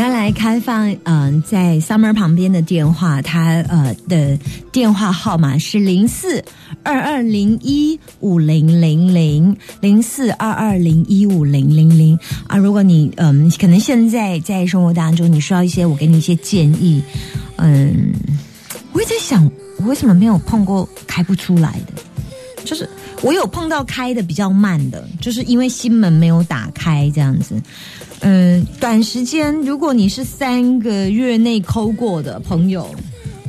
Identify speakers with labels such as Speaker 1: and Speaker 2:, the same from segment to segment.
Speaker 1: 要来开放，嗯、在 Summer 旁边的电话，他呃的电话号码是零四二二零一五零零零零四二二零一五零零零啊。如果你嗯、可能现在在生活当中，你需要一些我给你一些建议，嗯，我也在想，我为什么没有碰过开不出来的？就是我有碰到开的比较慢的，就是因为心门没有打开这样子。嗯，短时间如果你是三个月内抠过的朋友，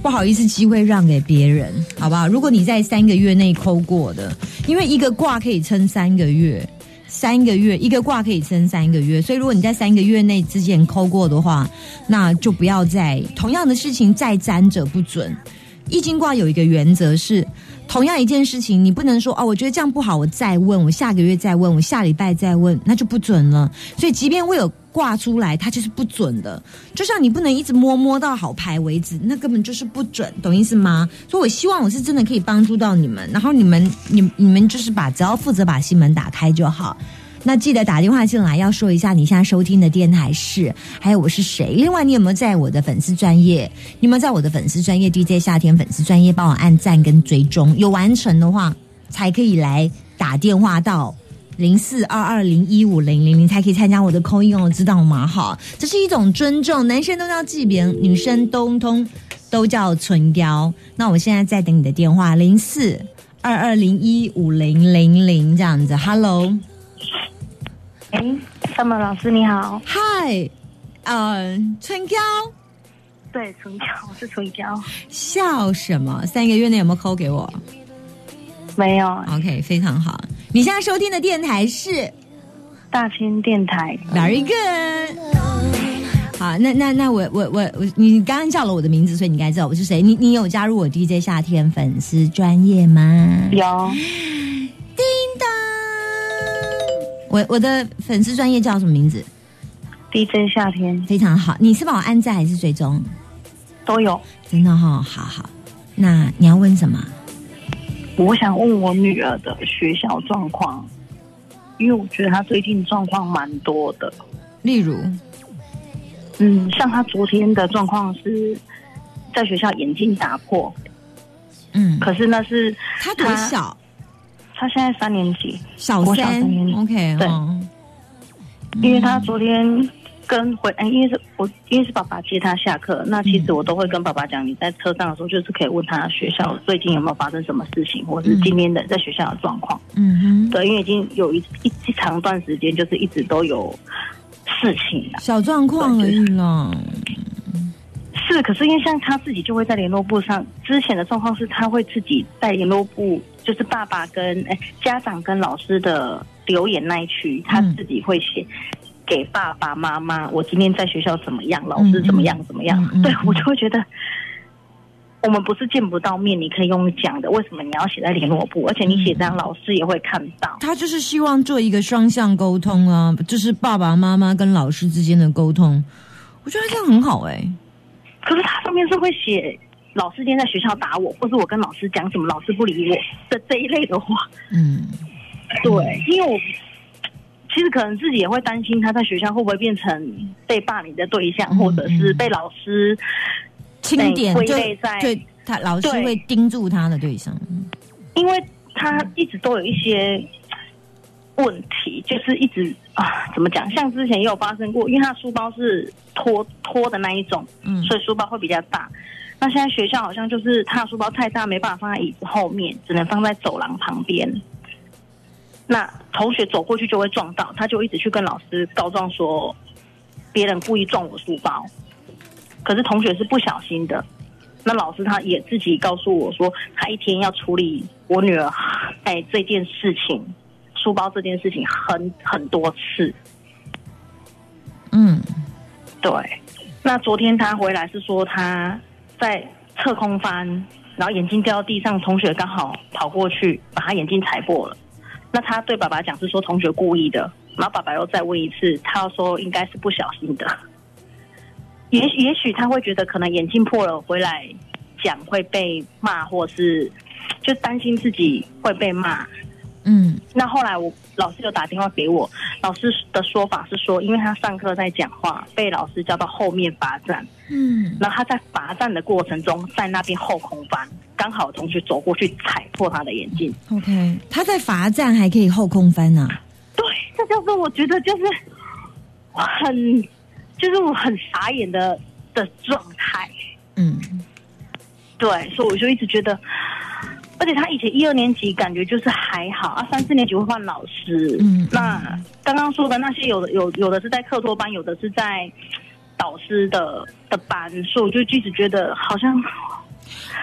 Speaker 1: 不好意思，机会让给别人，好不好？如果你在三个月内抠过的，因为一个卦可以撑三个月，三个月一个卦可以撑三个月，所以如果你在三个月内之前抠过的话，那就不要再同样的事情再沾者不准。易经卦有一个原则是，同样一件事情，你不能说哦，我觉得这样不好，我再问，我下个月再问，我下礼拜再问，那就不准了。所以，即便我有挂出来，它就是不准的。就像你不能一直摸摸到好牌为止，那根本就是不准，懂意思吗？所以我希望我是真的可以帮助到你们，然后你们，你你们就是把只要负责把心门打开就好。那记得打电话进来，要说一下你现在收听的电台是，还有我是谁。另外，你有没有在我的粉丝专业？你有没有在我的粉丝专业 DJ 夏天粉丝专业帮我按赞跟追踪？有完成的话，才可以来打电话到零四二二零一五零零零，才可以参加我的扣音哦，知道吗？好，这是一种尊重，男生都叫祭别，女生通通都叫唇膏。那我现在在等你的电话，零四二二零一五零零零这样子，Hello。
Speaker 2: 哎，Summer 老师你好，
Speaker 1: 嗨，呃，春娇，
Speaker 2: 对，春娇，我是春娇，
Speaker 1: 笑什么？三个月内有没有扣给我
Speaker 2: 没有
Speaker 1: ？OK，非常好。你现在收听的电台是
Speaker 2: 大千电台
Speaker 1: ，Very good。好，那那那我我我我，你刚刚叫了我的名字，所以你应该知道我是谁。你你有加入我 DJ 夏天粉丝专业吗？
Speaker 2: 有
Speaker 1: 我我的粉丝专业叫什么名字
Speaker 2: ？DJ 夏天
Speaker 1: 非常好，你是帮我按赞还是追踪？
Speaker 2: 都有。
Speaker 1: 真的哈、好好。那你要问什么？
Speaker 2: 我想问我女儿的学校状况，因为我觉得她最近状况蛮多的。
Speaker 1: 例如，
Speaker 2: 嗯，像她昨天的状况是在学校眼镜打破，
Speaker 1: 嗯，
Speaker 2: 可是那是
Speaker 1: 她多小？
Speaker 2: 她现在三年级，
Speaker 1: 小
Speaker 2: 国小
Speaker 1: 三
Speaker 2: 三年级
Speaker 1: ，OK，
Speaker 2: 对。
Speaker 1: 哦。
Speaker 2: 因为他昨天跟回，哎，因为是我因为是爸爸接他下课，那其实我都会跟爸爸讲，你在车上的时候就是可以问他学校最近有没有发生什么事情，或是今天的在学校的状况。
Speaker 1: 嗯哼，
Speaker 2: 对，因为已经有一一一长段时间，就是一直都有事情了。
Speaker 1: 小状况而已了。
Speaker 2: 是，可是因为像他自己就会在联络部上，之前的状况是他会自己在联络簿，就是爸爸跟哎家长跟老师的留言那一区，他自己会写。给爸爸妈妈，我今天在学校怎么样？老师怎么样？怎么样？
Speaker 1: 嗯嗯
Speaker 2: 对我就会觉得，我们不是见不到面，你可以用讲的，为什么你要写在联络簿？而且你写这样，老师也会看到。
Speaker 1: 他就是希望做一个双向沟通啊，就是爸爸妈妈跟老师之间的沟通。我觉得这样很好哎、
Speaker 2: 可是他上面是会写老师今天在学校打我，或是我跟老师讲什么，老师不理我的这一类的话。
Speaker 1: 嗯，
Speaker 2: 对，因为我其实可能自己也会担心他在学校会不会变成被霸凌的对象，
Speaker 1: 嗯
Speaker 2: 或者是被老师
Speaker 1: 清点
Speaker 2: 归
Speaker 1: 就
Speaker 2: 类在
Speaker 1: 对他老师
Speaker 2: 对
Speaker 1: 会盯住他的对象。
Speaker 2: 因为他一直都有一些问题，就是一直啊，怎么讲？像之前也有发生过，因为他书包是拖拖的那一种，
Speaker 1: 嗯
Speaker 2: 所以书包会比较大。那现在学校好像就是他的书包太大，没办法放在椅子后面，只能放在走廊旁边。那同学走过去就会撞到，他就一直去跟老师告状说，别人故意撞我书包，可是同学是不小心的。那老师他也自己告诉我说，他一天要处理我女儿哎这件事情，书包这件事情很很多次。
Speaker 1: 嗯
Speaker 2: 对，那昨天他回来是说他在侧空翻，然后眼镜掉到地上，同学刚好跑过去把他眼镜踩破了。那他对爸爸讲是说同学故意的，然后爸爸又再问一次，他说应该是不小心的。也也许他会觉得可能眼镜破了回来讲会被骂，或是就担心自己会被骂。
Speaker 1: 嗯。
Speaker 2: 那后来我老师有打电话给我，老师的说法是说，因为他上课在讲话，被老师叫到后面罚站，
Speaker 1: 嗯。
Speaker 2: 然后他在罚站的过程中，在那边后空翻，刚好有同学走过去踩破他的眼镜。
Speaker 1: ，OK，他在罚站还可以后空翻啊、
Speaker 2: 对，这就是我觉得就是很，就是我很傻眼的的状态。
Speaker 1: 嗯。
Speaker 2: 对，所以我就一直觉得，而且他以前一二年级感觉就是还好啊，三四年级会换老师。
Speaker 1: 嗯
Speaker 2: 那刚刚说的那些有的有有的是在课托班，有的是在导师的的班，所以我就一直觉得好像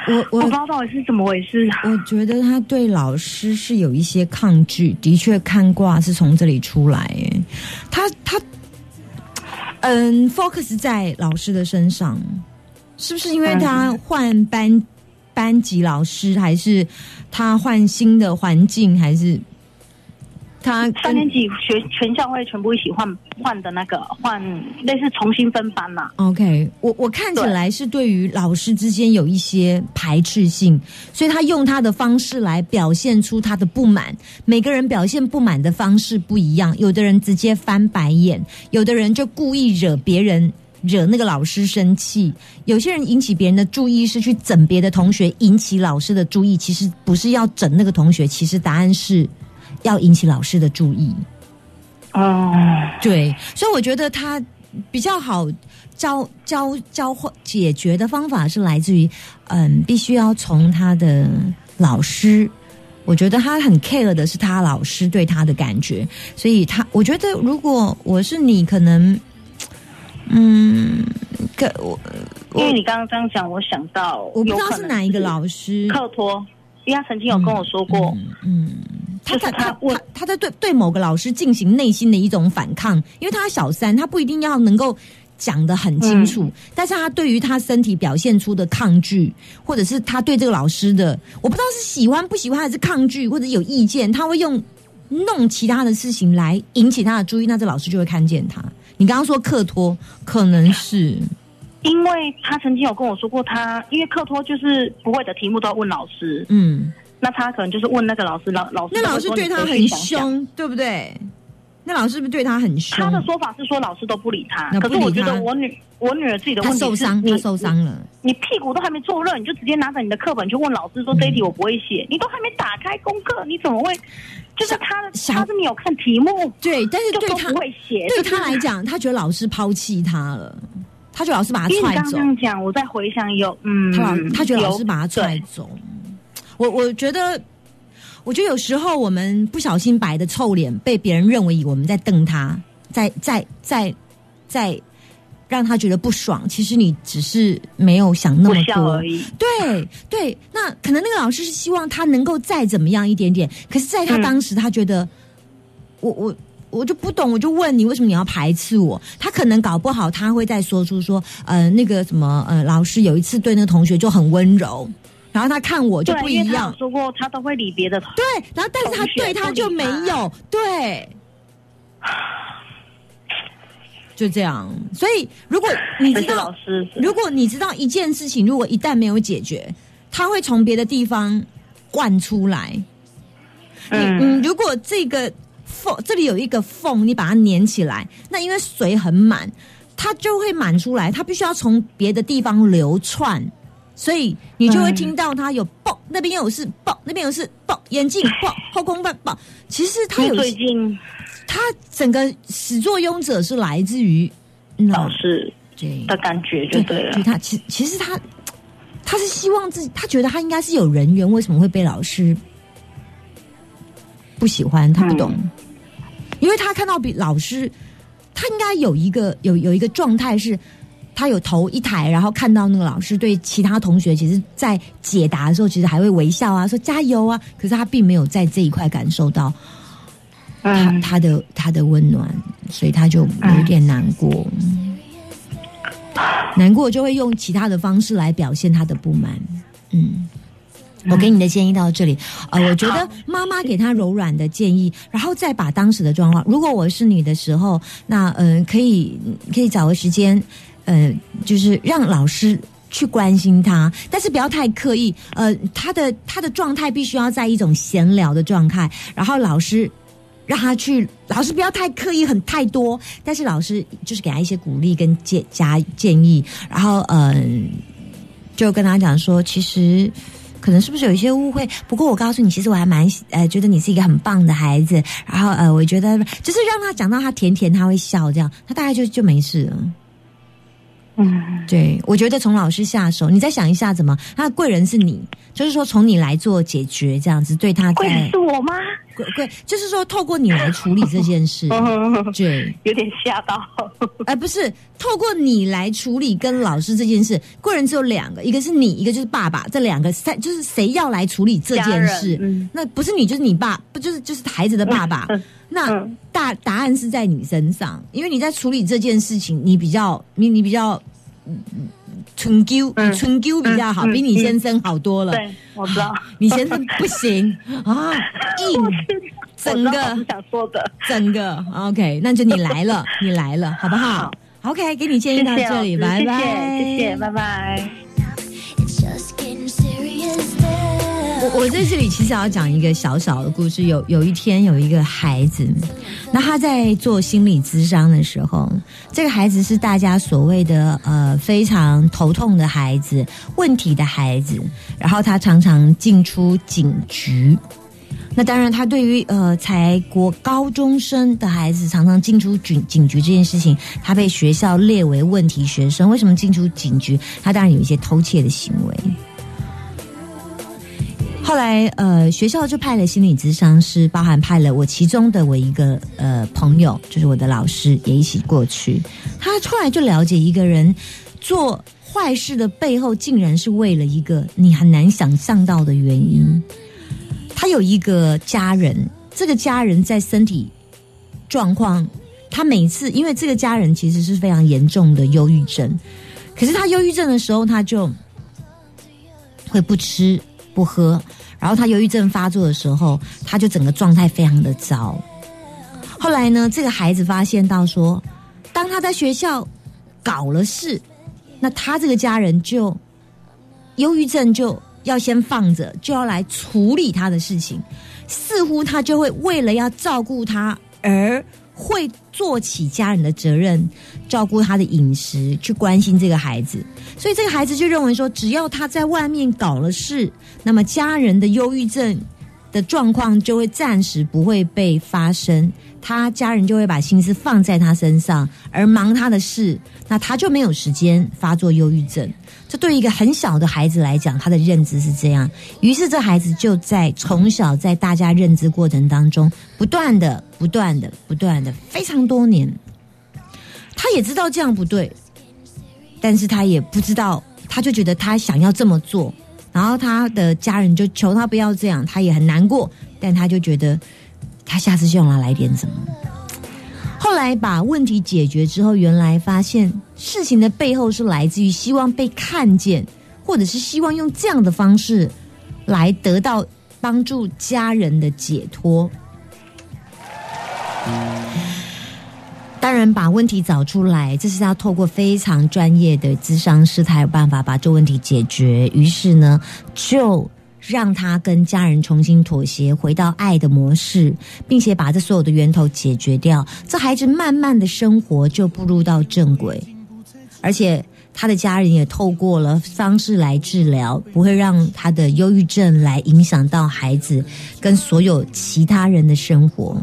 Speaker 1: 我我
Speaker 2: 我不知道到底是怎么回事。
Speaker 1: 我觉得他对老师是有一些抗拒，的确看卦是从这里出来。诶他他嗯，focus 在老师的身上，是不是因为他换班、班级老师，还是他换新的环境，还是他
Speaker 2: 三年级学全校会全部一起换换的那个换类似重新分班嘛
Speaker 1: ？OK，我我看起来是对于老师之间有一些排斥性，所以他用他的方式来表现出他的不满。每个人表现不满的方式不一样，有的人直接翻白眼，有的人就故意惹别人。惹那个老师生气，有些人引起别人的注意是去整别的同学，引起老师的注意。其实不是要整那个同学，其实答案是要引起老师的注意。
Speaker 2: 哦，
Speaker 1: 对，所以我觉得他比较好教教教会解决的方法是来自于，嗯，必须要从他的老师。我觉得他很 care 的是他老师对他的感觉，所以他我觉得如果我是你，可能，嗯，可我
Speaker 2: 因为你刚刚这样讲，我想到
Speaker 1: 我不知道是哪一个老师，
Speaker 2: 靠托，因为他曾经有跟我说过，
Speaker 1: 嗯，他
Speaker 2: 就是
Speaker 1: 他他
Speaker 2: 他
Speaker 1: 他他在对对某个老师进行内心的一种反抗，因为他小三，他不一定要能够讲得很清楚，
Speaker 2: 嗯
Speaker 1: 但是他对于他身体表现出的抗拒，或者是他对这个老师的，我不知道是喜欢不喜欢，还是抗拒或者有意见，他会用弄其他的事情来引起他的注意，那这老师就会看见他。你刚刚说克托，可能是
Speaker 2: 因为他曾经有跟我说过他，因为克托就是不会的题目都要问老师，
Speaker 1: 嗯，
Speaker 2: 那他可能就是问那个老师，老老师
Speaker 1: 那老师对他很。凶，对不对？那老师是不是对他很凶？
Speaker 2: 他的说法是说老师都不理他，可是我觉得我女我女儿自己的
Speaker 1: 他
Speaker 2: 问题是
Speaker 1: 受伤，
Speaker 2: 你
Speaker 1: 受伤了。
Speaker 2: 你屁股都还没坐热，你就直接拿着你的课本去问老师说这一题我不会写，你都还没打开功课，你怎么会？就是他他是没有看题目，
Speaker 1: 对，但是对他对他来讲，他觉得老师抛弃他了，他觉得老师把他踹走
Speaker 2: 刚刚讲，我在回想有嗯，
Speaker 1: 他老他觉得老师把他踹走。我我觉得，我觉得有时候我们不小心摆的臭脸，被别人认为我们在瞪他，在在在在让他觉得不爽。其实你只是没有想那么多
Speaker 2: 而已。
Speaker 1: 对对，那可能那个老师是希望他能够再怎么样一点点，可是在他
Speaker 2: 嗯
Speaker 1: 当时，他觉得、我我我就不懂，我就问你为什么你要排斥我？他可能搞不好他会再说出说，呃，那个什么呃，老师有一次对那个同学就很温柔，然后他看我就，不一样
Speaker 2: 说过他都会理别的同
Speaker 1: 对，然后但是他对他就没有，对。就这样，所以如果你知道如果你知道一件事情，如果一旦没有解决，它会从别的地方灌出来。
Speaker 2: 嗯
Speaker 1: 嗯，如果这个缝这里有一个缝，你把它粘起来，那因为水很满，它就会满出来，它必须要从别的地方流窜，所以你就会听到它有爆，那边有是爆，那边有是爆，眼镜爆，后空翻爆。其实它有
Speaker 2: 最近
Speaker 1: 它整个始作俑者是来自于嗯
Speaker 2: 老师的感觉就对了
Speaker 1: 对。他其其实他他是希望自己，他觉得他应该是有人缘，为什么会被老师不喜欢？他不懂，因为他看到比老师，他应该有一个有有一个状态是。他有头一抬，然后看到那个老师对其他同学，其实，在解答的时候，其实还会微笑啊，说加油啊。可是他并没有在这一块感受到他
Speaker 2: 嗯，
Speaker 1: 他的他的温暖，所以他就有点难过。难过就会用其他的方式来表现他的不满。嗯，我给你的建议到这里。呃，我觉得妈妈给他柔软的建议，然后再把当时的状况，如果我是你的时候，那嗯、呃可以可以找个时间。呃，就是让老师去关心他，但是不要太刻意。呃，他的他的状态必须要在一种闲聊的状态，然后老师让他去，老师不要太刻意，很太多，但是老师就是给他一些鼓励跟建加建议，然后嗯、就跟他讲说，其实。可能是不是有一些误会？不过我告诉你，其实我还蛮呃觉得你是一个很棒的孩子。然后呃，我觉得就是让他讲到他甜甜，他会笑，这样他大概就就没事了。
Speaker 2: 嗯，
Speaker 1: 对，我觉得从老师下手，你再想一下怎么，他的贵人是你，就是说从你来做解决，这样子对他
Speaker 2: 贵人是我吗？
Speaker 1: 贵贵，就是说透过你来处理这件事，对，
Speaker 2: 有点吓到。
Speaker 1: 哎 不是透过你来处理跟老师这件事，贵人只有两个，一个是你，一个就是爸爸，这两个三就是谁要来处理这件事，
Speaker 2: 嗯。
Speaker 1: 那不是你就是你爸，不就是就是孩子的爸爸，
Speaker 2: 嗯
Speaker 1: 那
Speaker 2: 嗯。
Speaker 1: 大答案是在你身上，因为你在处理这件事情，你比较你你比较。春秋，
Speaker 2: 嗯
Speaker 1: 你春秋比较好，比你先生好多了。
Speaker 2: 对，我知道。
Speaker 1: 你先生不行啊，硬整个
Speaker 2: 想说的，
Speaker 1: 整个 OK，那就你来了，你来了，好不好？OK，给你建议到这里，拜拜，
Speaker 2: 谢谢，谢谢，拜拜。
Speaker 1: 我在这里其实要讲一个小小的故事。有有一天有一个孩子，那他在做心理咨商的时候，这个孩子是大家所谓的呃非常头痛的孩子、问题的孩子，然后他常常进出警局。那当然，他对于呃才国高中生的孩子常常进出警警局这件事情，他被学校列为问题学生。为什么进出警局？他当然有一些偷窃的行为。后来，呃，学校就派了心理咨商师，包含派了我其中的我一个呃朋友，就是我的老师，也一起过去。他后来就了解一个人做坏事的背后，竟然是为了一个你很难想象到的原因。他有一个家人，这个家人在身体状况，他每次因为这个家人其实是非常严重的忧郁症，可是他忧郁症的时候，他就会不吃不喝，然后他忧郁症发作的时候，他就整个状态非常的糟。后来呢，这个孩子发现到说，当他在学校搞了事，那他这个家人就忧郁症就要先放着，就要来处理他的事情，似乎他就会为了要照顾他而会做起家人的责任，照顾他的饮食，去关心这个孩子。所以这个孩子就认为说，只要他在外面搞了事，那么家人的忧郁症的状况就会暂时不会被发生，他家人就会把心思放在他身上，而忙他的事，那他就没有时间发作忧郁症。这对于一个很小的孩子来讲，他的认知是这样。于是这孩子就在从小在大家认知过程当中，不断的、不断的、不断的，非常多年，他也知道这样不对，但是他也不知道，他就觉得他想要这么做，然后他的家人就求他不要这样，他也很难过，但他就觉得他下次就要来点什么。后来把问题解决之后，原来发现事情的背后是来自于希望被看见，或者是希望用这样的方式来得到帮助家人的解脱。家人，把问题找出来，这是要透过非常专业的咨商师才有办法把这问题解决。于是呢，就让他跟家人重新妥协，回到爱的模式，并且把这所有的源头解决掉。这孩子慢慢的生活就步入到正轨，而且他的家人也透过了方式来治疗，不会让他的忧郁症来影响到孩子跟所有其他人的生活。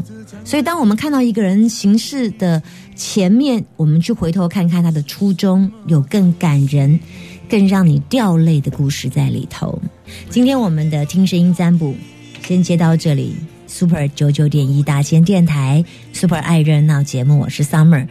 Speaker 1: 所以，当我们看到一个人行事的前面，我们去回头看看他的初衷，有更感人、更让你掉泪的故事在里头。今天我们的听声音占卜先接到这里，Super 九九点一大千电台 Super 爱热闹节目，我是 Summer。